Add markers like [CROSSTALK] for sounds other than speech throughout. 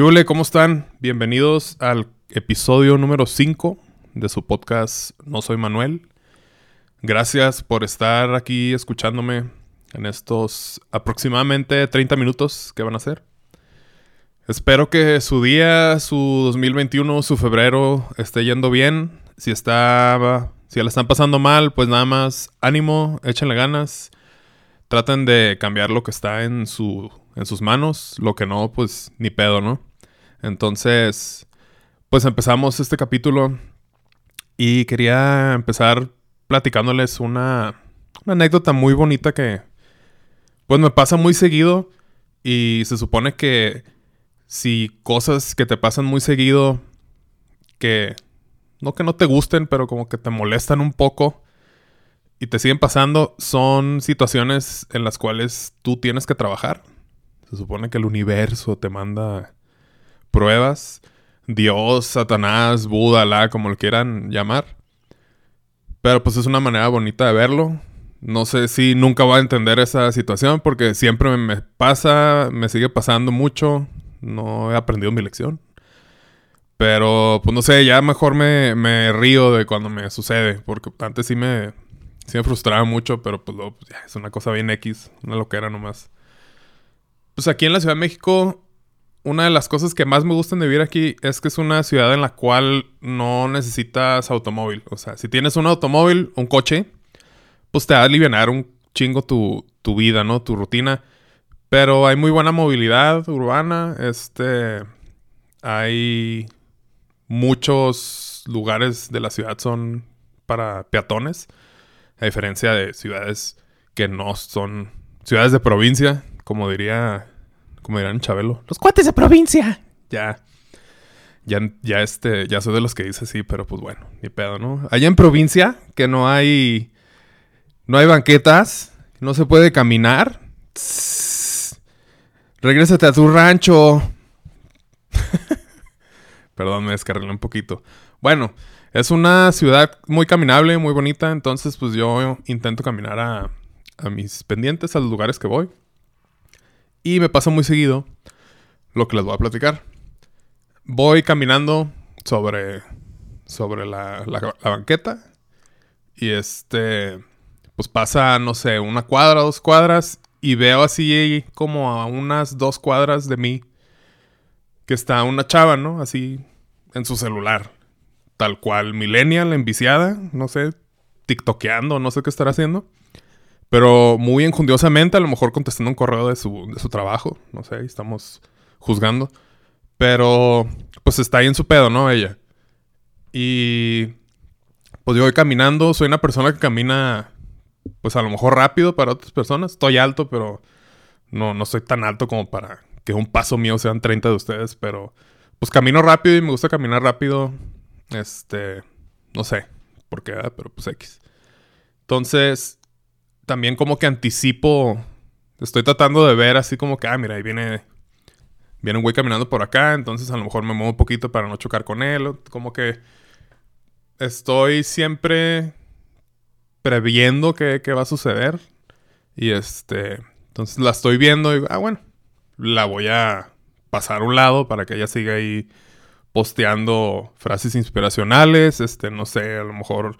¿Qué ole? ¿Cómo están? Bienvenidos al episodio número 5 de su podcast No Soy Manuel. Gracias por estar aquí escuchándome en estos aproximadamente 30 minutos que van a ser. Espero que su día, su 2021, su febrero esté yendo bien. Si está, si la están pasando mal, pues nada más ánimo, échenle ganas. Traten de cambiar lo que está en su en sus manos, lo que no, pues ni pedo, ¿no? Entonces, pues empezamos este capítulo y quería empezar platicándoles una, una anécdota muy bonita que, pues me pasa muy seguido y se supone que si cosas que te pasan muy seguido, que no que no te gusten, pero como que te molestan un poco y te siguen pasando, son situaciones en las cuales tú tienes que trabajar. Se supone que el universo te manda pruebas. Dios, Satanás, Buda, Alá, como lo quieran llamar. Pero pues es una manera bonita de verlo. No sé si nunca voy a entender esa situación porque siempre me pasa, me sigue pasando mucho. No he aprendido mi lección. Pero pues no sé, ya mejor me, me río de cuando me sucede. Porque antes sí me, sí me frustraba mucho, pero pues, pues, es una cosa bien X, una loquera nomás. Pues aquí en la Ciudad de México, una de las cosas que más me gustan de vivir aquí es que es una ciudad en la cual no necesitas automóvil. O sea, si tienes un automóvil, un coche, pues te va a aliviar un chingo tu, tu vida, ¿no? Tu rutina. Pero hay muy buena movilidad urbana. Este. Hay muchos lugares de la ciudad son para peatones. A diferencia de ciudades que no son ciudades de provincia, como diría, como dirán Chabelo. Los cuates de provincia. Ya, ya, ya este, ya soy de los que dice sí, pero pues bueno, ni pedo, ¿no? Allá en provincia, que no hay, no hay banquetas, no se puede caminar. Regrésate a tu rancho. [LAUGHS] Perdón, me descarrilé un poquito. Bueno, es una ciudad muy caminable, muy bonita, entonces pues yo intento caminar a, a mis pendientes, a los lugares que voy. Y me pasa muy seguido lo que les voy a platicar. Voy caminando sobre, sobre la, la- banqueta y este, pues pasa, no sé, una cuadra, dos cuadras y veo así como a unas dos cuadras de mí que está una chava, ¿no? Así en su celular. Tal cual, millennial, enviciada, no sé, tiktokeando, no sé qué estará haciendo. Pero muy enjundiosamente, a lo mejor contestando un correo de su, de su trabajo. No sé, estamos juzgando. Pero, pues está ahí en su pedo, ¿no? Ella. Y, pues yo voy caminando. Soy una persona que camina, pues a lo mejor rápido para otras personas. Estoy alto, pero no, no soy tan alto como para que un paso mío sean 30 de ustedes. Pero, pues camino rápido y me gusta caminar rápido. Este, no sé por qué, pero pues X. Entonces, también como que anticipo. Estoy tratando de ver así como que, ah, mira, ahí viene. Viene un güey caminando por acá. Entonces a lo mejor me muevo un poquito para no chocar con él. Como que. Estoy siempre previendo qué, qué va a suceder. Y este. Entonces la estoy viendo y ah, bueno. La voy a pasar a un lado para que ella siga ahí posteando frases inspiracionales. Este, no sé, a lo mejor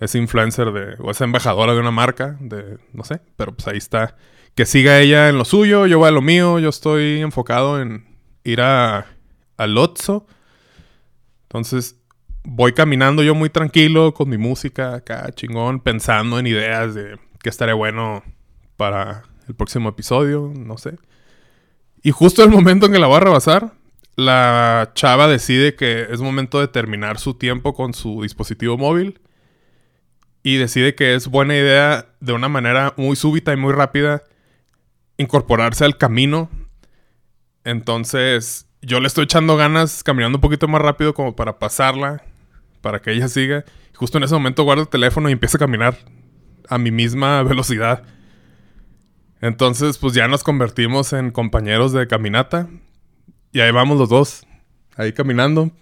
es influencer de, o es embajadora de una marca, de, no sé, pero pues ahí está. Que siga ella en lo suyo, yo voy a lo mío, yo estoy enfocado en ir a, al Otso. Entonces voy caminando yo muy tranquilo con mi música acá, chingón, pensando en ideas de qué estaría bueno para el próximo episodio, no sé. Y justo el momento en que la voy a rebasar, la chava decide que es momento de terminar su tiempo con su dispositivo móvil y decide que es buena idea de una manera muy súbita y muy rápida incorporarse al camino. Entonces yo le estoy echando ganas caminando un poquito más rápido como para pasarla, para que ella siga. Justo en ese momento guardo el teléfono y empiezo a caminar a mi misma [LAUGHS] velocidad. Entonces pues ya nos convertimos en compañeros de caminata. Y ahí vamos los dos, ahí caminando,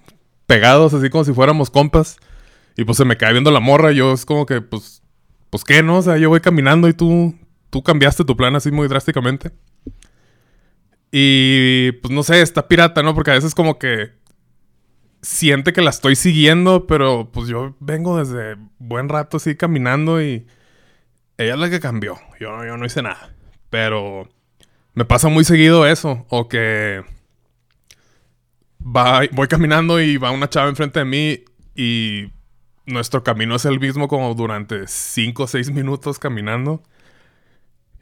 pegados así como si fuéramos compas. Y pues se me cae viendo la morra. Yo es como que, pues, pues qué, ¿no? O sea, yo voy caminando y tú, tú cambiaste tu plan así muy drásticamente. Y pues no sé, está pirata, ¿no? Porque a veces como que siente que la estoy siguiendo, pero pues yo vengo desde buen rato así caminando y ella es la que cambió. Yo, yo no hice nada. Pero me pasa muy seguido eso. O que va, voy caminando y va una chava enfrente de mí y nuestro camino es el mismo como durante 5 o 6 minutos caminando.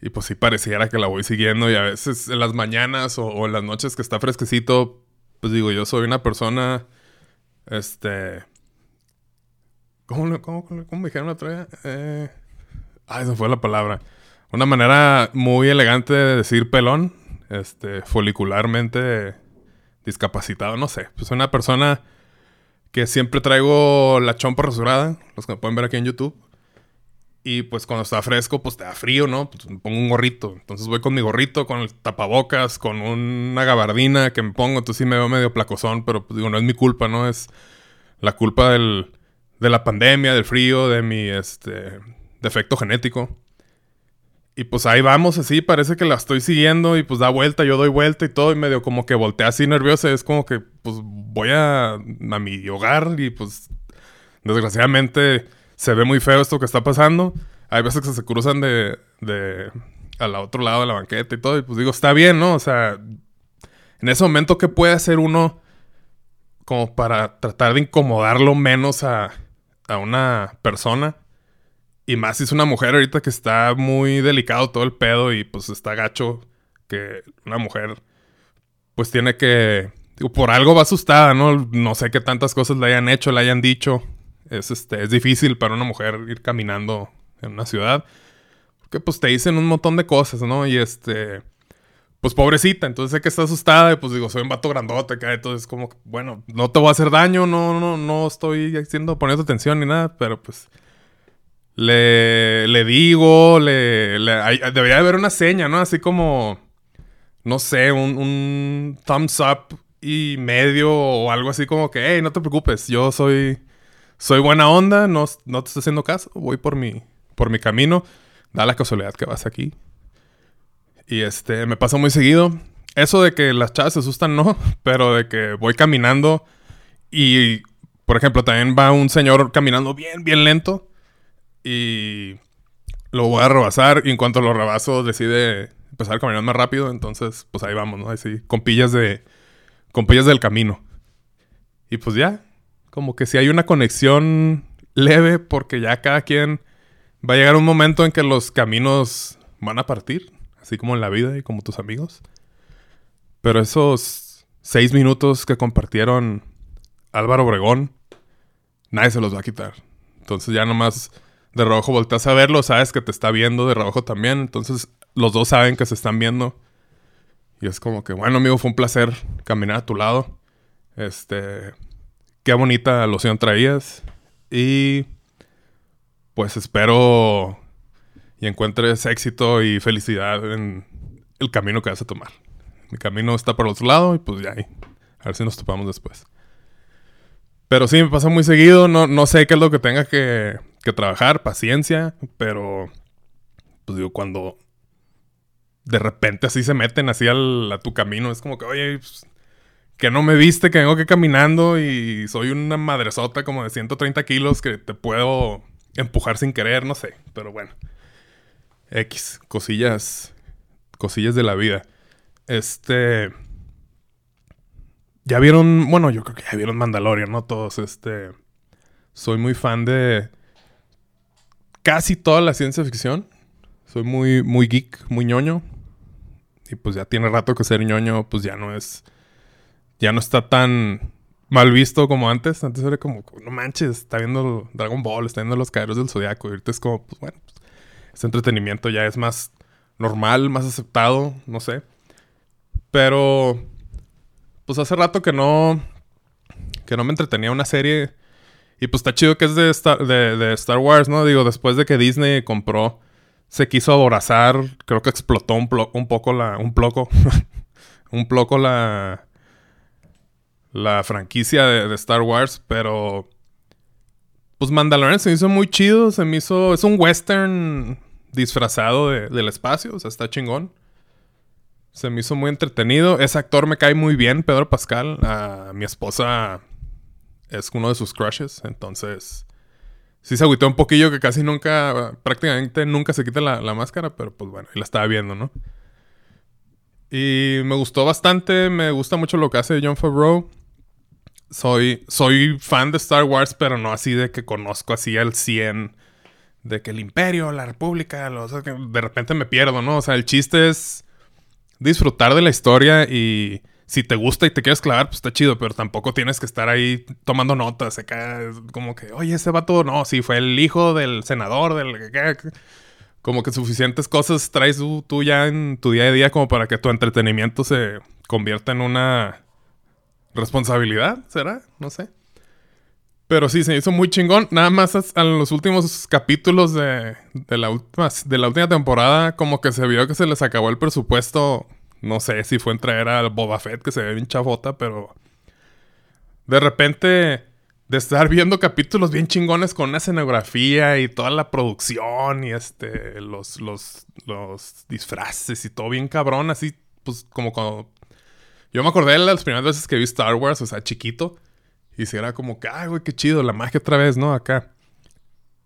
Y pues sí pareciera que la voy siguiendo y a veces en las mañanas o, en las noches que está fresquecito, pues digo, yo soy una persona, este... ¿Cómo, cómo, cómo me dijeron otra vez? Eh... Ah, esa fue la palabra. Una manera muy elegante de decir pelón, este, folicularmente discapacitado, no sé. Pues una persona que siempre traigo la chompa rasurada, los que me pueden ver aquí en YouTube. Y pues cuando está fresco, pues te da frío, ¿no? Pues me pongo un gorrito. Entonces voy con mi gorrito, con el tapabocas, con una gabardina que me pongo. Entonces sí me veo medio placozón, pero pues digo, no es mi culpa, ¿no? Es la culpa del, de la pandemia, del frío, de mi este, defecto genético. Y pues ahí vamos así, parece que la estoy siguiendo y pues da vuelta, yo doy vuelta y todo y medio como que voltea así nerviosa. Es como que pues voy a, a mi hogar y pues desgraciadamente se ve muy feo esto que está pasando. Hay veces que se cruzan de, de al otro lado de la banqueta y todo y pues digo, está bien, ¿no? O sea, en ese momento, ¿qué puede hacer uno como para tratar de incomodarlo menos a, a una persona? Y más si es una mujer ahorita que está muy delicado todo el pedo y pues está gacho que una mujer pues tiene que... Por algo va asustada, ¿no? No sé qué tantas cosas le hayan hecho, le hayan dicho. Es, este, es difícil para una mujer ir caminando en una ciudad. Porque pues te dicen un montón de cosas, ¿no? Y este... Pues pobrecita, entonces sé que está asustada y pues digo, soy un vato grandote acá, entonces como, bueno, no te voy a hacer daño, no, no, no estoy haciendo, poniendo atención ni nada, pero pues le, le digo, le, debería haber una seña, ¿no? Así como, no sé, un, un, thumbs up y medio o algo así como que, hey, no te preocupes, yo soy, soy buena onda, no, no te estoy haciendo caso, voy por mi, por mi camino, da la casualidad que vas aquí. Y este, me pasa muy seguido. Eso de que las chavas se asustan, no, [LAUGHS] pero de que voy caminando y, por ejemplo, también va un señor caminando bien, bien lento y lo voy a rebasar y en cuanto lo rebaso decide empezar a caminar más rápido, entonces pues ahí vamos, ¿no? Así, con pillas de con pillas del camino. Y pues ya, como que si hay una conexión leve porque ya cada quien va a llegar un momento en que los caminos van a partir, así como en la vida y como tus amigos. Pero esos seis minutos que compartieron Álvaro Obregón, nadie se los va a quitar. Entonces ya nomás de rojo volteas a verlo, sabes que te está viendo de rojo también. Entonces los dos saben que se están viendo. Y es como que, bueno, amigo, fue un placer caminar a tu lado. Este, qué bonita loción traías. Y pues espero y encuentres éxito y felicidad en el camino que vas a tomar. Mi camino está por el otro lado y pues ya. A ver si nos topamos después. Pero sí, me pasa muy seguido. No, no sé qué es lo que tenga que que trabajar, paciencia, pero pues digo, cuando de repente así se meten así a tu camino, es como que, oye, pues, que no me viste, que vengo que caminando y soy una madresota como de 130 kilos que te puedo empujar sin querer, no sé, pero bueno. X, cosillas, cosillas de la vida. Este... Ya vieron, bueno, yo creo que ya vieron Mandalorian, ¿no? Todos, este... Soy muy fan de casi toda la ciencia ficción. Soy muy, muy geek, muy ñoño. Y pues ya tiene rato que ser ñoño, pues ya no es. Ya no está tan mal visto como antes. Antes era como, no manches, está viendo Dragon Ball, está viendo los caeros del zodiaco. Y ahorita es como, pues bueno, pues, este entretenimiento ya es más normal, más aceptado, no sé. Pero, pues hace rato que no. Que no me entretenía una serie y pues está chido que es de Star, de, Star Wars, ¿no? Digo, después de que Disney compró, se quiso aborazar, creo que explotó un, un poco la... Un poco... [LAUGHS] un poco la... La franquicia de, Star Wars, pero... Pues Mandalorian se me hizo muy chido, se me hizo... Es un western disfrazado del espacio, o sea, está chingón. Se me hizo muy entretenido. Ese actor me cae muy bien, Pedro Pascal. A mi esposa es uno de sus crushes, entonces sí se agüitó un poquillo que casi nunca, prácticamente nunca se quita la, la máscara, pero pues bueno, y la estaba viendo, ¿no? Y me gustó bastante, me gusta mucho lo que hace John Favreau. Soy, soy fan de Star Wars, pero no así de que conozco así al 100 de que el imperio, la república, los, de repente me pierdo, ¿no? O sea, el chiste es disfrutar de la historia y si te gusta y te quieres clavar, pues está chido, pero tampoco tienes que estar ahí tomando notas, acá, como que, oye, ese vato, no, sí, fue el hijo del senador, del... Como que suficientes cosas traes tú, ya en tu día a día como para que tu entretenimiento se convierta en una responsabilidad, ¿será? No sé. Pero sí, se hizo muy chingón. Nada más en los últimos capítulos de, de, la de la última temporada, como que se vio que se les acabó el presupuesto. No sé si fue en traer al Boba Fett, que se ve bien chafota, pero. De repente, de estar viendo capítulos bien chingones con una escenografía y toda la producción y este. Los, los, los disfraces y todo bien cabrón, así, pues como cuando. Yo me acordé de las primeras veces que vi Star Wars, o sea, chiquito. Y si era como que, ay, güey, qué chido, la magia otra vez, ¿no? Acá.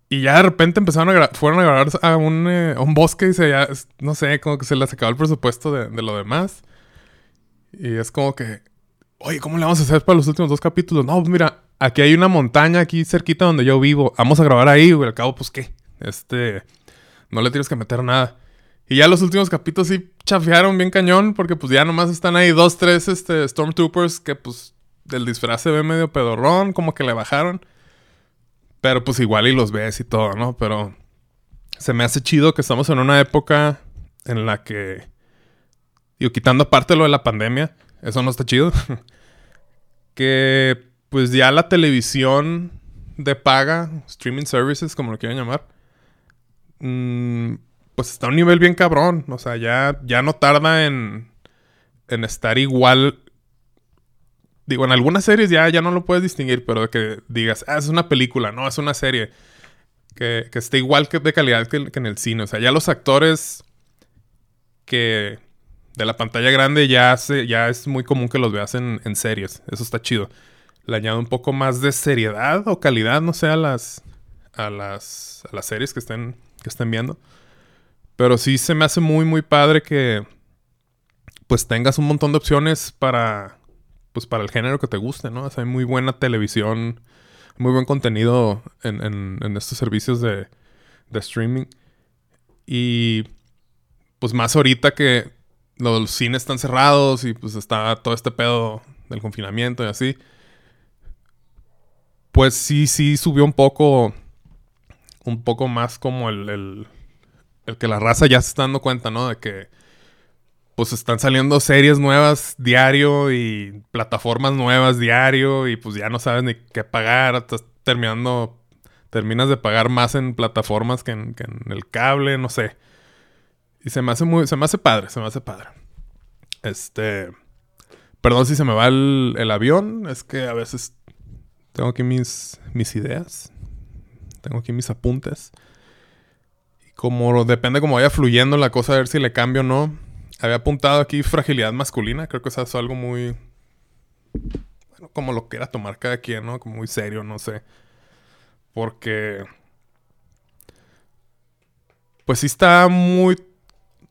Y ya de repente empezaron a grabar, fueron a grabar a un, eh, un bosque y se ya, no sé, que se les acabó el presupuesto de, de, lo demás. Y es como que, oye, ¿cómo le vamos a hacer para los últimos dos capítulos? No, pues mira, aquí hay una montaña aquí cerquita donde yo vivo. Vamos a grabar ahí, güey. Al cabo, pues qué. Este, no le tienes que meter nada. Y ya los últimos capítulos sí chafearon bien cañón porque pues ya nomás están ahí dos, tres, este, Stormtroopers que pues del disfraz se ve medio pedorrón, como que le bajaron. Pero pues igual y los ves y todo, ¿no? Pero se me hace chido que estamos en una época en la que, digo, quitando aparte lo de la pandemia, eso no está chido, [LAUGHS] que pues ya la televisión de paga, streaming services, como lo quieran llamar, mmm, pues está a un nivel bien cabrón. O sea, ya, ya no tarda en, en estar igual Digo, en algunas series ya, ya no lo puedes distinguir, pero que digas, ah, es una película, no, es una serie. Que, que esté igual que de calidad que, en el cine. O sea, ya los actores que de la pantalla grande ya, se, ya es muy común que los veas en, en series. Eso está chido. Le añado un poco más de seriedad o calidad, no sé, a las, a las, a las series que estén, que estén viendo. Pero sí se me hace muy, muy padre que pues tengas un montón de opciones para pues para el género que te guste, ¿no? O sea, hay muy buena televisión, muy buen contenido en, estos servicios de, streaming. Y pues más ahorita que los cines están cerrados y pues está todo este pedo del confinamiento y así. Pues sí, sí subió un poco, un poco más como el, el, el que la raza ya se está dando cuenta, ¿no? De que pues están saliendo series nuevas diario y plataformas nuevas diario y pues ya no sabes ni qué pagar, estás terminando, terminas de pagar más en plataformas que en, el cable, no sé. Y se me hace muy, se me hace padre, se me hace padre. Este, perdón si se me va el, el avión, es que a veces tengo aquí mis, mis ideas, tengo aquí mis apuntes. Y como depende cómo vaya fluyendo la cosa, a ver si le cambio o no había apuntado aquí fragilidad masculina. Creo que eso es algo muy. Bueno, como lo quiera tomar cada quien, ¿no? Como muy serio, no sé. Porque. Pues sí está muy.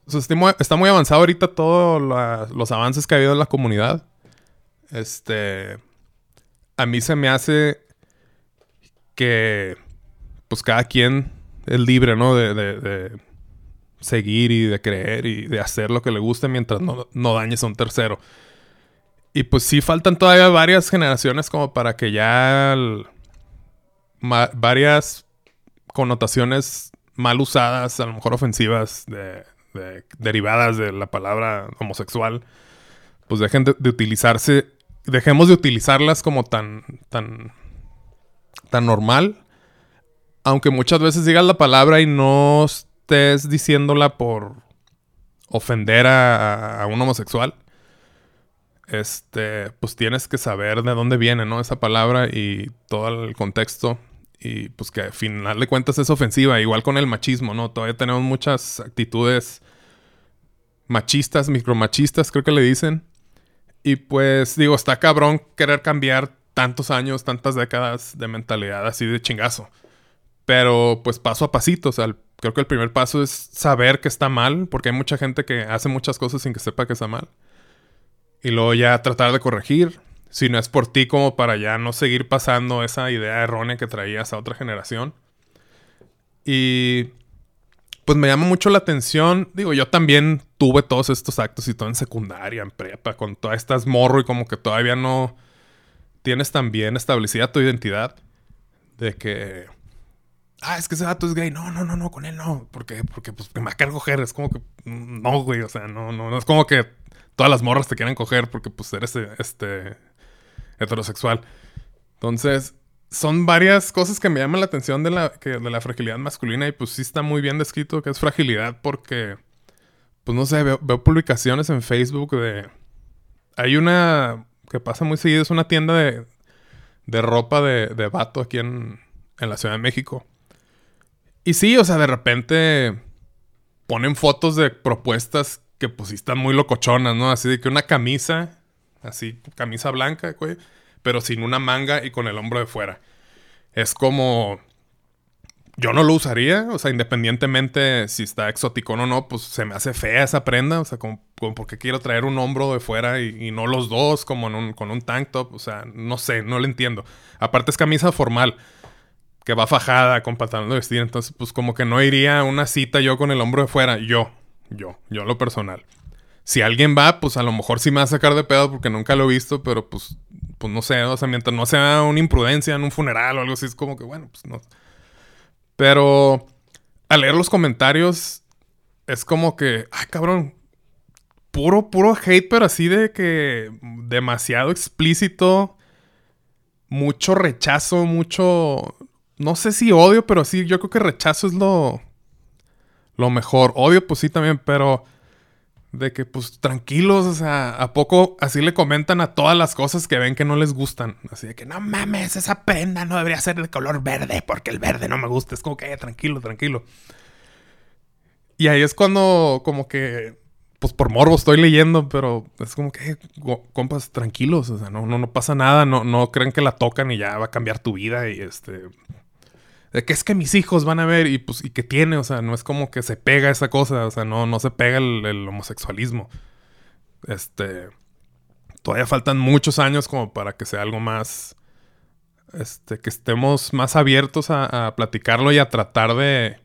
O sea, está muy avanzado ahorita todos los avances que ha habido en la comunidad. Este. A mí se me hace que. Pues cada quien es libre, ¿no? de seguir y de creer y de hacer lo que le guste mientras no, no dañes a un tercero. Y pues sí faltan todavía varias generaciones como para que ya varias connotaciones mal usadas, a lo mejor ofensivas, de, derivadas de la palabra homosexual, pues dejen de, de, utilizarse, dejemos de utilizarlas como tan, tan, tan normal. Aunque muchas veces digas la palabra y no estés diciéndola por ofender a, un homosexual, este, pues tienes que saber de dónde viene, ¿no? Esa palabra y todo el contexto. Y pues que al final de cuentas es ofensiva, igual con el machismo, ¿no? Todavía tenemos muchas actitudes machistas, micromachistas, creo que le dicen. Y pues digo, está cabrón querer cambiar tantos años, tantas décadas de mentalidad así de chingazo. Pero pues paso a pasito, o sea, creo que el primer paso es saber que está mal, porque hay mucha gente que hace muchas cosas sin que sepa que está mal. Y luego ya tratar de corregir, si no es por ti como para ya no seguir pasando esa idea errónea que traías a otra generación. Y pues me llama mucho la atención. Digo, yo también tuve todos estos actos y todo en secundaria, en prepa, con todas estas morro y como que todavía no tienes tan bien establecida tu identidad. De que, ah, es que ese dato es gay. No, no, no, no, con él no. Porque, porque pues me querer coger. Es como que, no, güey, o sea, no, no, no es como que todas las morras te quieren coger porque pues eres este heterosexual. Entonces, son varias cosas que me llaman la atención de la, que, de la fragilidad masculina y pues sí está muy bien descrito que es fragilidad porque, pues no sé, veo, publicaciones en Facebook de... Hay una que pasa muy seguido, es una tienda de, de ropa de, de vato aquí en, en la Ciudad de México. Y sí, o sea, de repente ponen fotos de propuestas que pues están muy locochonas, ¿no? Así de que una camisa, así, camisa blanca, güey pero sin una manga y con el hombro de fuera. Es como... Yo no lo usaría, o sea, independientemente si está exótico o no, pues se me hace fea esa prenda, o sea, como, porque quiero traer un hombro de fuera y, no los dos, como con un tank top, o sea, no sé, no lo entiendo. Aparte es camisa formal, que va fajada con de vestir, entonces pues como que no iría a una cita yo con el hombro de fuera, yo, yo, yo lo personal. Si alguien va, pues a lo mejor sí me va a sacar de pedo porque nunca lo he visto, pero pues pues no sé, o sea, mientras no sea una imprudencia en un funeral o algo así, es como que, bueno, pues no. Pero al leer los comentarios, es como que, ay, cabrón, puro, puro hate, pero así de que demasiado explícito, mucho rechazo, mucho, no sé si odio, pero sí, yo creo que rechazo es lo, lo mejor. Odio, pues sí también, pero de que, pues, tranquilos, o sea, ¿a poco así le comentan a todas las cosas que ven que no les gustan? Así de que, no mames, esa prenda no debería ser de color verde porque el verde no me gusta. Es como que, eh, tranquilo, tranquilo. Y ahí es cuando, como que, pues por morbo estoy leyendo, pero es como que, eh, compas, tranquilos, o sea, no, no, no pasa nada, no, no creen que la tocan y ya va a cambiar tu vida y este, de que es que mis hijos van a ver y pues y que tiene, o sea, no es como que se pega esa cosa, o sea, no, no se pega el, homosexualismo. Este, todavía faltan muchos años como para que sea algo más, este, que estemos más abiertos a, platicarlo y a tratar de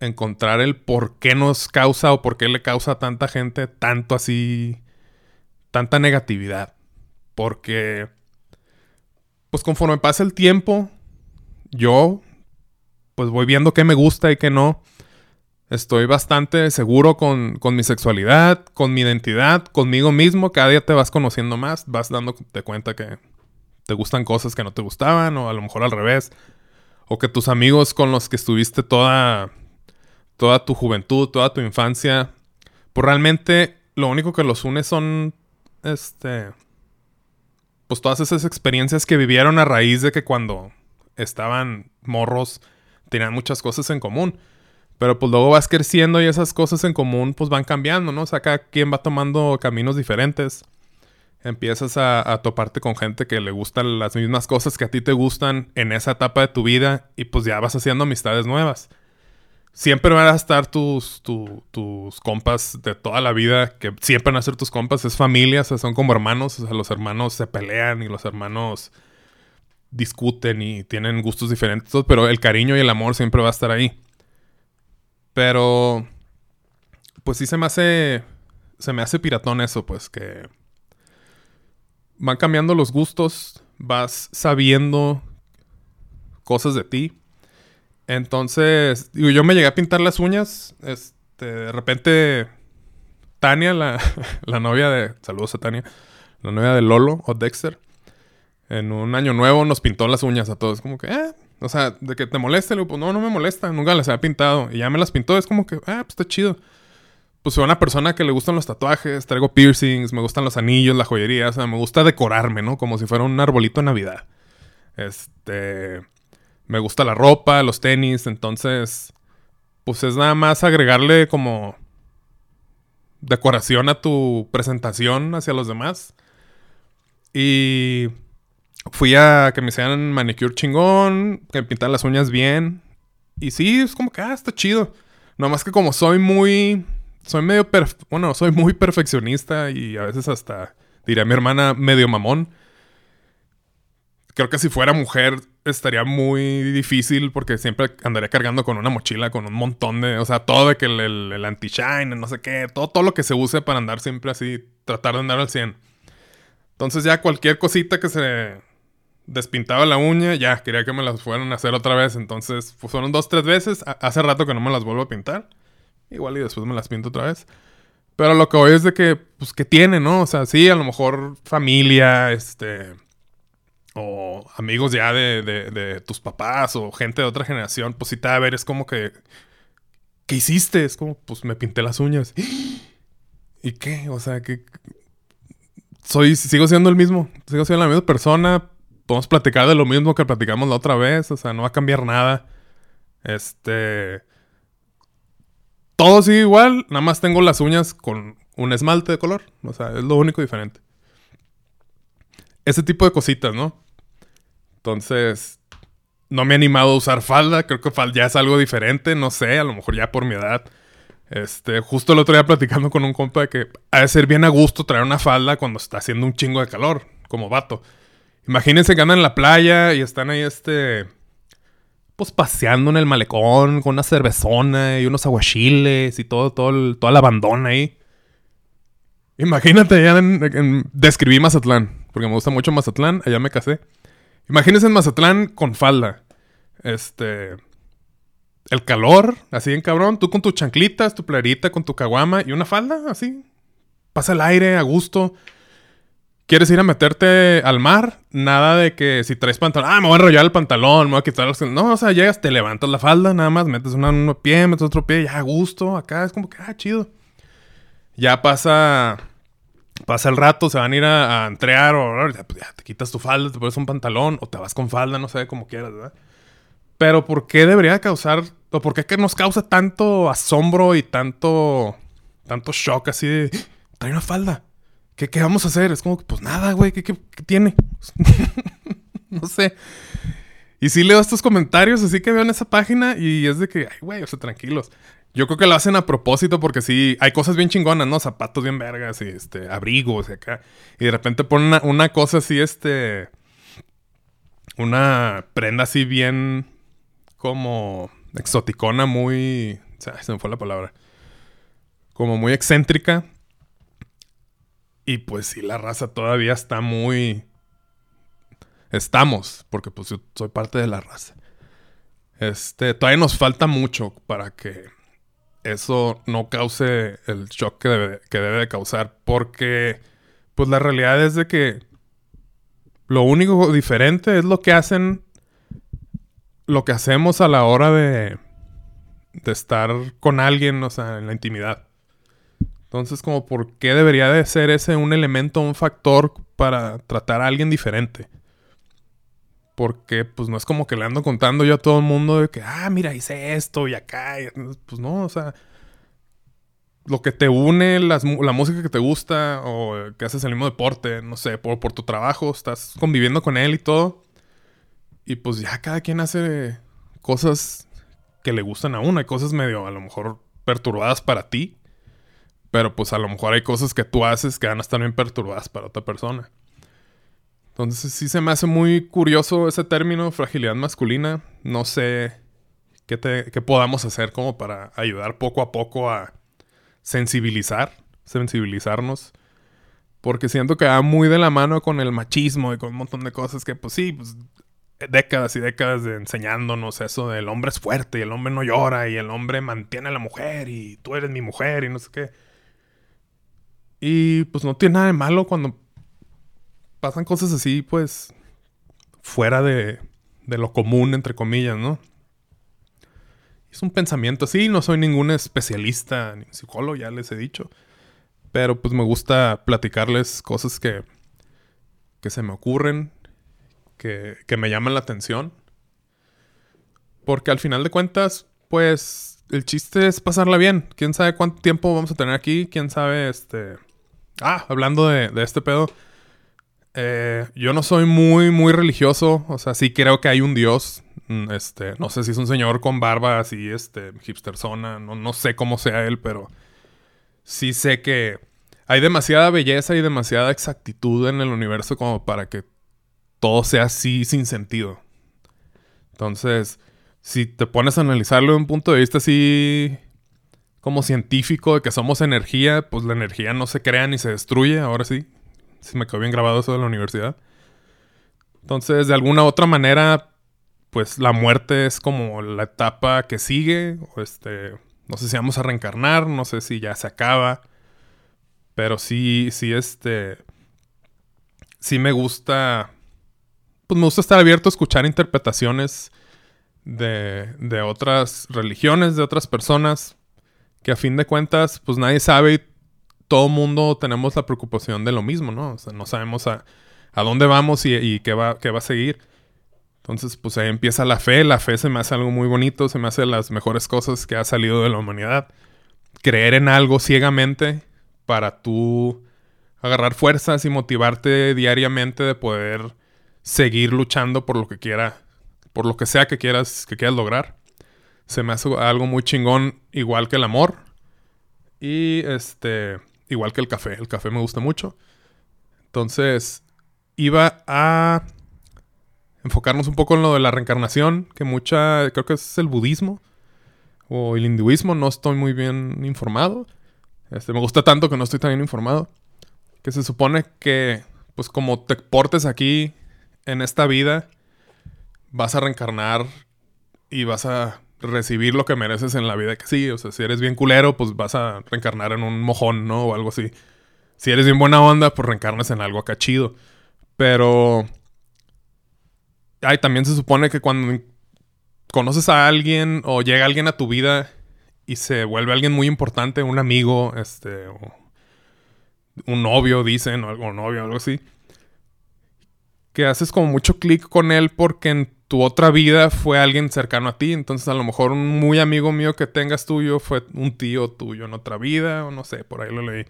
encontrar el por qué nos causa o por qué le causa a tanta gente tanto así, tanta negatividad. Porque, pues conforme pasa el tiempo, yo pues voy viendo qué me gusta y qué no. Estoy bastante seguro con, mi sexualidad, con mi identidad, conmigo mismo. Cada día te vas conociendo más, vas dándote cuenta que te gustan cosas que no te gustaban, o a lo mejor al revés. O que tus amigos con los que estuviste toda, toda tu juventud, toda tu infancia, pues realmente lo único que los une son, este, pues todas esas experiencias que vivieron a raíz de que cuando estaban morros, tenían muchas cosas en común. Pero pues luego vas creciendo y esas cosas en común pues van cambiando, ¿no? O sea, cada quien va tomando caminos diferentes. Empiezas a, toparte con gente que le gustan las mismas cosas que a ti te gustan en esa etapa de tu vida y pues ya vas haciendo amistades nuevas. Siempre van a estar tus, tus compas de toda la vida, que siempre van a ser tus compas, es familia, o sea, son como hermanos, o sea, los hermanos se pelean y los hermanos discuten y tienen gustos diferentes, pero el cariño y el amor siempre va a estar ahí. Pero, pues sí se me hace, se me hace piratón eso, pues que van cambiando los gustos, vas sabiendo cosas de ti. Entonces, digo, yo me llegué a pintar las uñas, este, de repente Tania, la, [LAUGHS] la novia de, saludos a Tania, la novia de Lolo o Dexter, en un año nuevo nos pintó las uñas a todos. Como que, eh, o sea, de que te moleste, le digo, pues no, no me molesta, nunca las había pintado. Y ya me las pintó, es como que, ah, pues está chido. Pues soy una persona que le gustan los tatuajes, traigo piercings, me gustan los anillos, la joyería, o sea, me gusta decorarme, ¿no? Como si fuera un arbolito de Navidad. Este. Me gusta la ropa, los tenis, entonces. Pues es nada más agregarle como. decoración a tu presentación hacia los demás. Y fui a que me hicieran manicure chingón, que me pintaran las uñas bien. Y sí, es como que, ah, está chido. más que como soy muy, soy medio, bueno, soy muy perfeccionista y a veces hasta, diría mi hermana, medio mamón. Creo que si fuera mujer estaría muy difícil porque siempre andaría cargando con una mochila, con un montón de, o sea, todo de que el, el, anti-shine, no sé qué, todo, todo lo que se use para andar siempre así, tratar de andar al 100. Entonces ya cualquier cosita que se despintaba la uña, ya quería que me las fueran a hacer otra vez. Entonces pues, fueron dos, tres veces. Hace rato que no me las vuelvo a pintar. Igual y después me las pinto otra vez. Pero lo que voy es de que, pues, que tiene, ¿no? O sea, sí, a lo mejor familia, este o amigos ya de, de, tus papás o gente de otra generación, pues si te va a ver, es como que, ¿qué hiciste? Es como, pues me pinté las uñas. [GASPS] ¿Y qué? O sea, que soy, sigo siendo el mismo, sigo siendo la misma persona, podemos platicar de lo mismo que platicamos la otra vez, o sea, no va a cambiar nada. Este... Todo sigue igual, nada más tengo las uñas con un esmalte de color, o sea, es lo único diferente ese tipo de cositas, ¿no? Entonces, no me he animado a usar falda. Creo que falda ya es algo diferente. No sé, a lo mejor ya por mi edad. Este, justo el otro día platicando con un compa que ha de ser bien a gusto traer una falda cuando está haciendo un chingo de calor, como vato. Imagínense que andan en la playa y están ahí, este, pues paseando en el malecón con una cervezona y unos aguachiles y todo, todo toda la bandona ahí. Imagínate, ya describí Mazatlán porque me gusta mucho Mazatlán, allá me casé. Imagínense en Mazatlán con falda. Este. El calor, así en cabrón. Tú con tus chanclitas, tu playerita, con tu caguama y una falda, así. Pasa el aire a gusto. ¿Quieres ir a meterte al mar? Nada de que si traes pantalón, ah, me voy a enrollar el pantalón, me voy a quitar los... No, o sea, llegas, te levantas la falda, nada más, metes una, un pie, metes otro pie, ya a gusto, acá es como que, ah, chido. Ya pasa pasa el rato, se van a ir a, entrear o pues ya te quitas tu falda, te pones un pantalón o te vas con falda, no sé, como quieras, ¿verdad? Pero ¿por qué debería causar, o por qué nos causa tanto asombro y tanto, tanto shock así de, trae una falda? ¿Qué, ¿Qué, vamos a hacer? Es como, pues nada, güey, ¿qué, qué, tiene? [LAUGHS] no sé. Y sí leo estos comentarios así que veo en esa página y es de que, ay, güey, o sea, tranquilos. Yo creo que lo hacen a propósito porque sí, hay cosas bien chingonas, ¿no? Zapatos bien vergas y este, abrigos y acá. Y de repente ponen una, cosa así, este. Una prenda así bien. como. exoticona, muy. O sea, se me fue la palabra. Como muy excéntrica. Y pues sí, la raza todavía está muy. Estamos, porque pues yo soy parte de la raza. Este, todavía nos falta mucho para que eso no cause el shock que debe, que debe de causar. Porque, pues la realidad es de que lo único diferente es lo que hacen, lo que hacemos a la hora de, de estar con alguien, o sea, en la intimidad. Entonces, como, ¿por qué debería de ser ese un elemento, un factor para tratar a alguien diferente? Porque, pues, no es como que le ando contando yo a todo el mundo de que, ah, mira, hice esto y acá. pues no, o sea, lo que te une, la música que te gusta o que haces el mismo deporte, no sé, por, por tu trabajo, estás conviviendo con él y todo. Y pues ya cada quien hace cosas que le gustan a uno. Hay cosas medio, a lo mejor, perturbadas para ti. Pero pues a lo mejor hay cosas que tú haces que van a estar bien perturbadas para otra persona. Entonces sí se me hace muy curioso ese término, fragilidad masculina. No sé qué, qué podamos hacer como para ayudar poco a poco a sensibilizar, sensibilizarnos. Porque siento que va muy de la mano con el machismo y con un montón de cosas que, pues sí, pues, décadas y décadas de enseñándonos eso del hombre es fuerte y el hombre no llora y el hombre mantiene a la mujer y tú eres mi mujer y no sé qué. Y pues no tiene nada de malo cuando pasan cosas así, pues, fuera de, de lo común, entre comillas, ¿no? Es un pensamiento así, no soy ningún especialista ni psicólogo, ya les he dicho. Pero pues me gusta platicarles cosas que, que se me ocurren, que, que me llaman la atención. Porque al final de cuentas, pues el chiste es pasarla bien. ¿Quién sabe cuánto tiempo vamos a tener aquí? ¿Quién sabe, este... Ah, hablando de, de este pedo. Eh, yo no soy muy, muy religioso. O sea, sí creo que hay un Dios. Mm, este, no sé si es un señor con barba así, este, hipster zona. No, no sé cómo sea él, pero sí sé que hay demasiada belleza y demasiada exactitud en el universo como para que todo sea así sin sentido. Entonces, si te pones a analizarlo de un punto de vista así como científico, de que somos energía, pues la energía no se crea ni se destruye, ahora sí. Si me quedó bien grabado eso de la universidad. Entonces, de alguna otra manera, pues la muerte es como la etapa que sigue. Este, no sé si vamos a reencarnar, no sé si ya se acaba. Pero sí, sí, este. Sí me gusta. Pues me gusta estar abierto a escuchar interpretaciones de otras religiones, de otras personas. Que a fin de cuentas, pues nadie sabe y todo mundo tenemos la preocupación de lo mismo, ¿no? O sea, no sabemos a, a dónde vamos y, qué, va, qué va a seguir. Entonces, pues ahí empieza la fe. La fe se me hace algo muy bonito, se me hace las mejores cosas que ha salido de la humanidad. Creer en algo ciegamente para tú agarrar fuerzas y motivarte diariamente de poder seguir luchando por lo que quiera, por lo que sea que quieras, que quieras lograr. Se me hace algo muy chingón, igual que el amor. Y este, igual que el café. El café me gusta mucho. Entonces, iba a enfocarnos un poco en lo de la reencarnación, que mucha, creo que es el budismo o el hinduismo, no estoy muy bien informado. Este, me gusta tanto que no estoy tan bien informado. Que se supone que, pues como te portes aquí en esta vida, vas a reencarnar y vas a recibir lo que mereces en la vida que sí. O sea, si eres bien culero, pues vas a reencarnar en un mojón, ¿no? O algo así. Si eres bien buena onda, pues reencarnas en algo acá chido. Pero Ay, también se supone que cuando conoces a alguien o llega alguien a tu vida y se vuelve alguien muy importante, un amigo, este, un novio, dicen, o algo novio, algo así, que haces como mucho clic con él porque en tu otra vida fue alguien cercano a ti. Entonces, a lo mejor un muy amigo mío que tengas tuyo fue un tío tuyo en otra vida, o no sé, por ahí lo leí.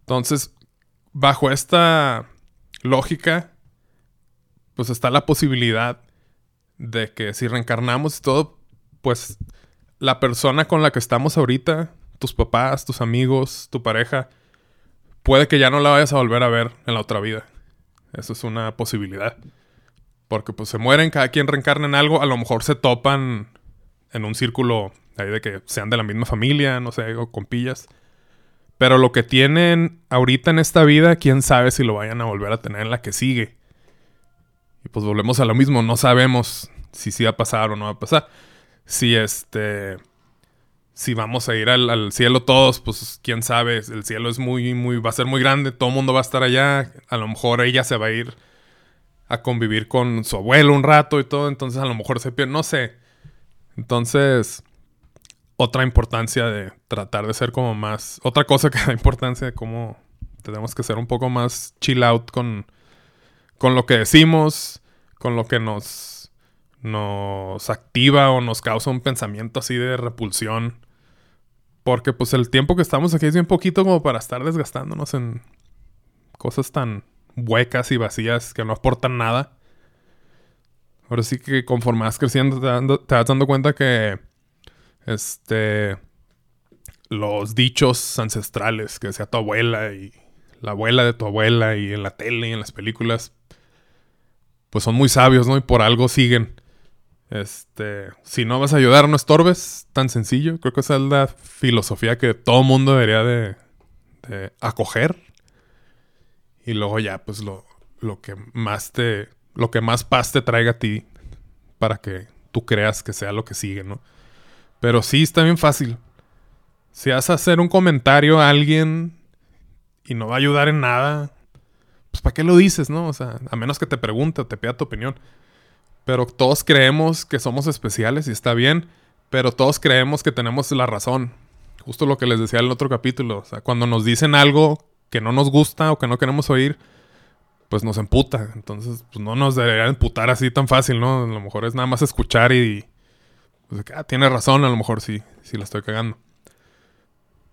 Entonces, bajo esta lógica, pues está la posibilidad de que si reencarnamos y todo, pues la persona con la que estamos ahorita, tus papás, tus amigos, tu pareja, puede que ya no la vayas a volver a ver en la otra vida. Eso es una posibilidad. Porque pues se mueren, cada quien reencarna en algo, a lo mejor se topan en un círculo ahí de que sean de la misma familia, no sé, o compillas. Pero lo que tienen ahorita en esta vida, quién sabe si lo vayan a volver a tener en la que sigue. Y pues volvemos a lo mismo, no sabemos si sí va a pasar o no va a pasar. Si este si vamos a ir al, cielo todos, pues quién sabe, el cielo es muy, muy, va a ser muy grande, todo el mundo va a estar allá, a lo mejor ella se va a ir a convivir con su abuelo un rato y todo, entonces a lo mejor se pierde, no sé. Entonces, otra importancia de tratar de ser como más, otra cosa que [LAUGHS] da importancia de cómo tenemos que ser un poco más chill out con, con lo que decimos, con lo que nos, nos activa o nos causa un pensamiento así de repulsión. Porque pues el tiempo que estamos aquí es bien poquito como para estar desgastándonos en cosas tan huecas y vacías que no aportan nada. Ahora sí que conforme vas creciendo te, te vas dando cuenta que este los dichos ancestrales que decía tu abuela y la abuela de tu abuela y en la tele y en las películas pues son muy sabios, ¿no? Y por algo siguen. Este, si no vas a ayudar, no estorbes, tan sencillo. Creo que esa es la filosofía que todo mundo debería de, acoger. Y luego ya, pues lo, lo que más te, lo que más paz te traiga a ti para que tú creas que sea lo que sigue, ¿no? Pero sí está bien fácil. Si vas a hacer un comentario a alguien y no va a ayudar en nada, pues ¿para qué lo dices, no? O sea, a menos que te pregunte te pida tu opinión. Pero todos creemos que somos especiales y está bien, pero todos creemos que tenemos la razón. Justo lo que les decía en el otro capítulo. O sea, cuando nos dicen algo que no nos gusta o que no queremos oír, pues nos emputa. Entonces, pues no nos debería emputar así tan fácil, ¿no? A lo mejor es nada más escuchar y pues, ah, tiene razón, a lo mejor sí, sí la estoy cagando.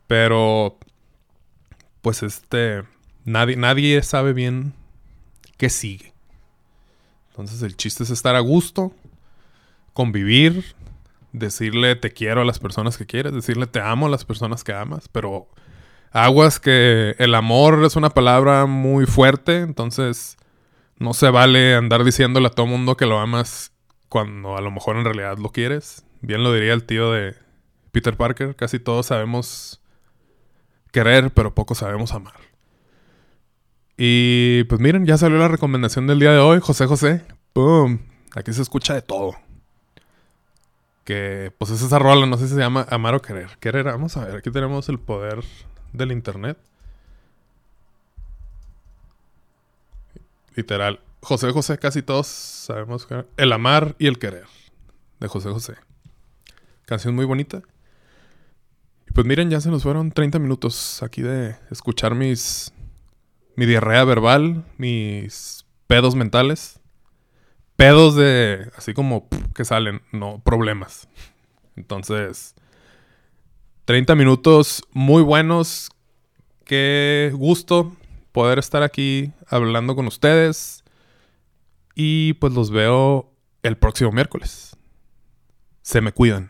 Pero, pues este, nadie, nadie sabe bien qué sigue. Entonces el chiste es estar a gusto, convivir, decirle te quiero a las personas que quieres, decirle te amo a las personas que amas, pero aguas que el amor es una palabra muy fuerte, entonces no se vale andar diciéndole a todo mundo que lo amas cuando a lo mejor en realidad lo quieres. Bien lo diría el tío de Peter Parker, casi todos sabemos querer, pero poco sabemos amar. Y pues miren, ya salió la recomendación del día de hoy, José José. ¡Pum! Aquí se escucha de todo. Que pues es esa rola, no sé si se llama Amar o Querer. Querer, vamos a ver, aquí tenemos el poder del internet. Literal. José José, casi todos sabemos que El amar y el querer. De José José. Canción muy bonita. Y pues miren, ya se nos fueron 30 minutos aquí de escuchar mis. Mi diarrea verbal, mis pedos mentales. Pedos de. Así como que salen, no problemas. Entonces. 30 minutos muy buenos. Qué gusto poder estar aquí hablando con ustedes. Y pues los veo el próximo miércoles. Se me cuidan.